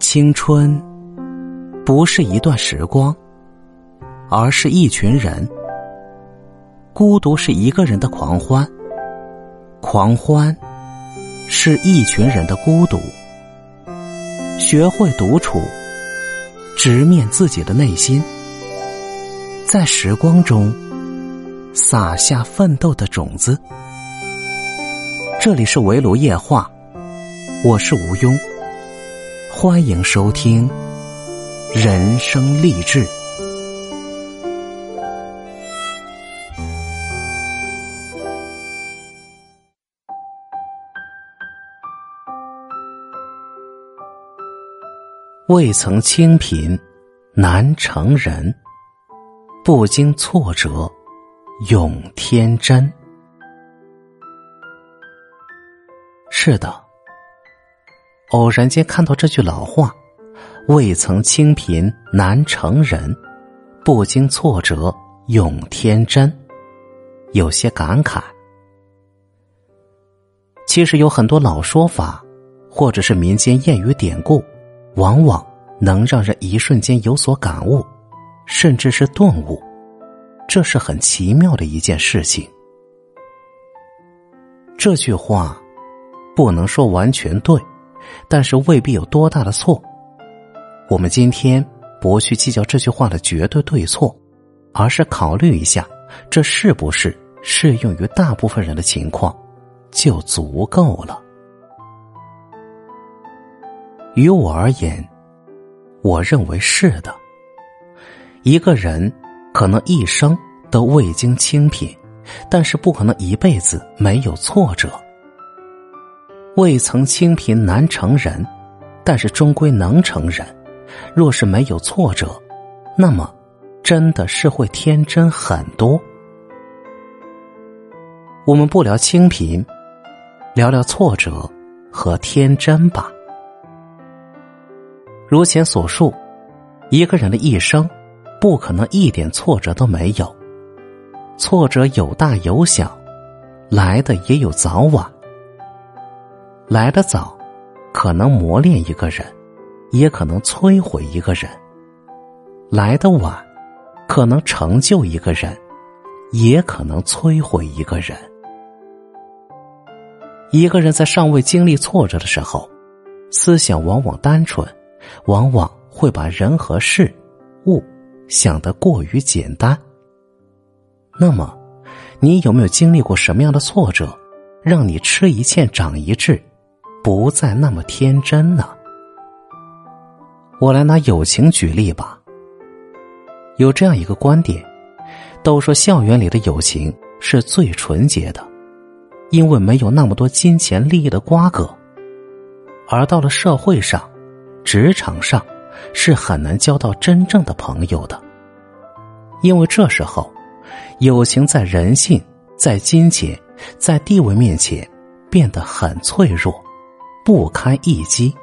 青春不是一段时光，而是一群人。孤独是一个人的狂欢，狂欢是一群人的孤独。学会独处，直面自己的内心，在时光中撒下奋斗的种子。这里是围炉夜话，我是吴庸，欢迎收听人生励志。未曾清贫难成人，不经挫折永天真。是的，偶然间看到这句老话：“未曾清贫难成人，不经挫折永天真。”有些感慨。其实有很多老说法，或者是民间谚语典故。往往能让人一瞬间有所感悟，甚至是顿悟，这是很奇妙的一件事情。这句话不能说完全对，但是未必有多大的错。我们今天不去计较这句话的绝对对错，而是考虑一下这是不是适用于大部分人的情况，就足够了。于我而言，我认为是的。一个人可能一生都未经清贫，但是不可能一辈子没有挫折。未曾清贫难成人，但是终归能成人。若是没有挫折，那么真的是会天真很多。我们不聊清贫，聊聊挫折和天真吧。如前所述，一个人的一生不可能一点挫折都没有，挫折有大有小，来的也有早晚。来得早，可能磨练一个人，也可能摧毁一个人；来得晚，可能成就一个人，也可能摧毁一个人。一个人在尚未经历挫折的时候，思想往往单纯。往往会把人和事物想得过于简单。那么，你有没有经历过什么样的挫折，让你吃一堑长一智，不再那么天真呢？我来拿友情举例吧。有这样一个观点，都说校园里的友情是最纯洁的，因为没有那么多金钱利益的瓜葛，而到了社会上。职场上是很难交到真正的朋友的，因为这时候，友情在人性、在金钱、在地位面前变得很脆弱，不堪一击。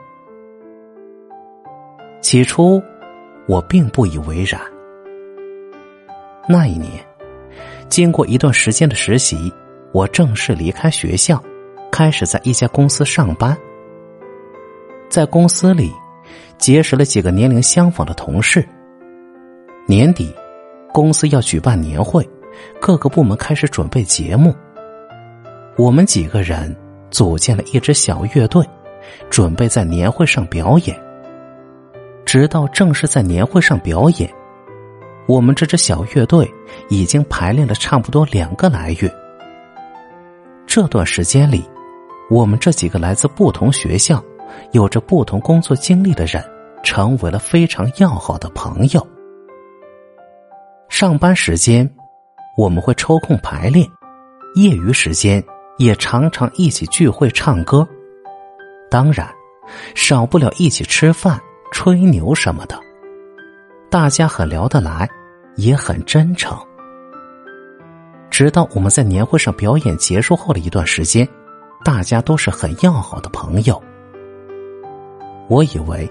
起初，我并不以为然。那一年，经过一段时间的实习，我正式离开学校，开始在一家公司上班。在公司里。结识了几个年龄相仿的同事。年底，公司要举办年会，各个部门开始准备节目。我们几个人组建了一支小乐队，准备在年会上表演。直到正式在年会上表演，我们这支小乐队已经排练了差不多两个来月。这段时间里，我们这几个来自不同学校。有着不同工作经历的人，成为了非常要好的朋友。上班时间，我们会抽空排练；业余时间，也常常一起聚会唱歌。当然，少不了一起吃饭、吹牛什么的。大家很聊得来，也很真诚。直到我们在年会上表演结束后的一段时间，大家都是很要好的朋友。我以为，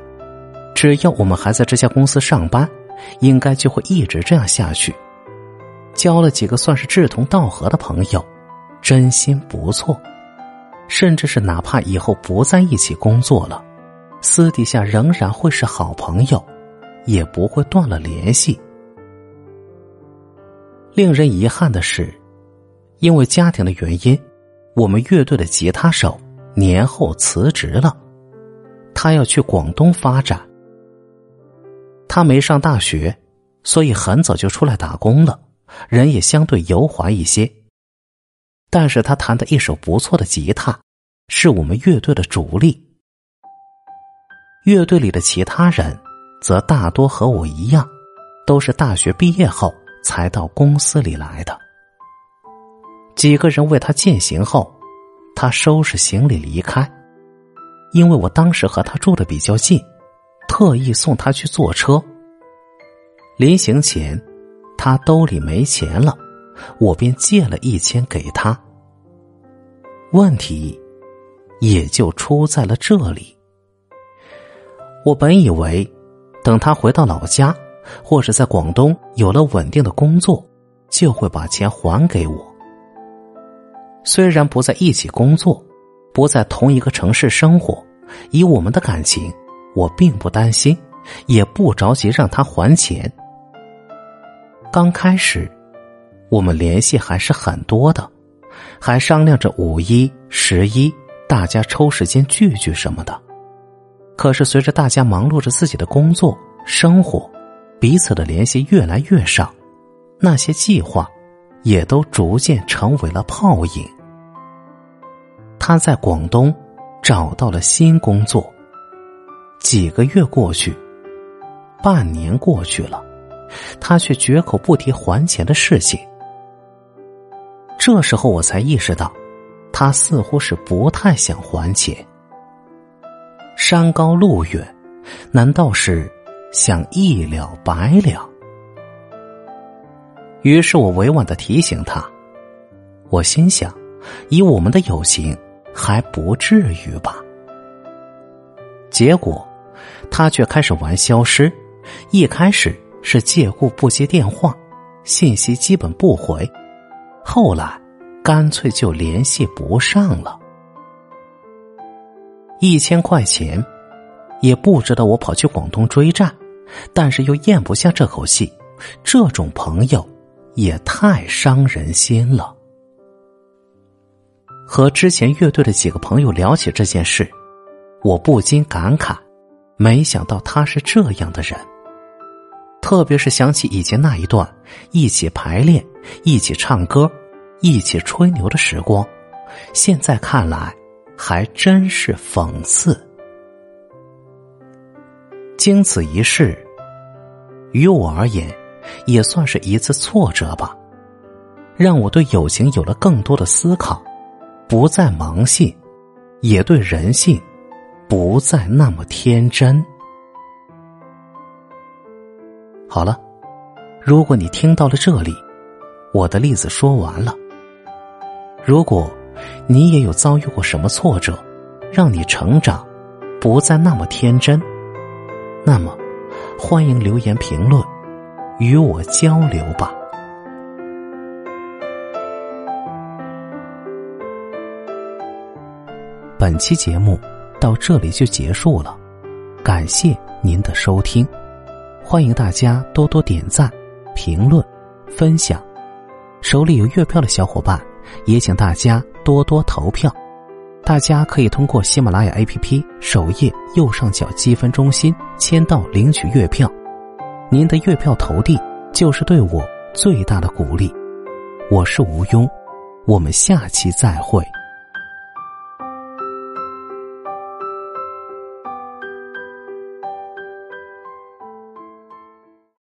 只要我们还在这家公司上班，应该就会一直这样下去。交了几个算是志同道合的朋友，真心不错。甚至是哪怕以后不在一起工作了，私底下仍然会是好朋友，也不会断了联系。令人遗憾的是，因为家庭的原因，我们乐队的吉他手年后辞职了，他要去广东发展。他没上大学，所以很早就出来打工了，人也相对油滑一些。但是他弹的一首不错的吉他，是我们乐队的主力。乐队里的其他人，则大多和我一样，都是大学毕业后才到公司里来的。几个人为他饯行后，他收拾行李离开。因为我当时和他住的比较近，特意送他去坐车。临行前，他兜里没钱了，我便借了一千给他。问题也就出在了这里。我本以为，等他回到老家，或者在广东有了稳定的工作，就会把钱还给我。虽然不在一起工作，不在同一个城市生活，以我们的感情，我并不担心，也不着急让他还钱。刚开始，我们联系还是很多的，还商量着五一、十一大家抽时间聚聚什么的。可是，随着大家忙碌着自己的工作、生活，彼此的联系越来越少，那些计划也都逐渐成为了泡影。他在广东找到了新工作，几个月过去，半年过去了，他却绝口不提还钱的事情。这时候，我才意识到，他似乎是不太想还钱。山高路远，难道是想一了百了？于是我委婉的提醒他，我心想，以我们的友情，还不至于吧。结果，他却开始玩消失。一开始是借故不接电话，信息基本不回，后来干脆就联系不上了。一千块钱，也不值得我跑去广东追债，但是又咽不下这口气。这种朋友也太伤人心了。和之前乐队的几个朋友聊起这件事，我不禁感慨：没想到他是这样的人。特别是想起以前那一段一起排练、一起唱歌、一起吹牛的时光，现在看来。还真是讽刺。经此一事，于我而言，也算是一次挫折吧，让我对友情有了更多的思考，不再盲信，也对人性不再那么天真。好了，如果你听到了这里，我的例子说完了。如果。你也有遭遇过什么挫折，让你成长，不再那么天真？那么，欢迎留言评论，与我交流吧。本期节目到这里就结束了，感谢您的收听，欢迎大家多多点赞、评论、分享。手里有月票的小伙伴。也请大家多多投票，大家可以通过喜马拉雅 APP 首页右上角积分中心签到领取月票，您的月票投递就是对我最大的鼓励。我是吴庸，我们下期再会。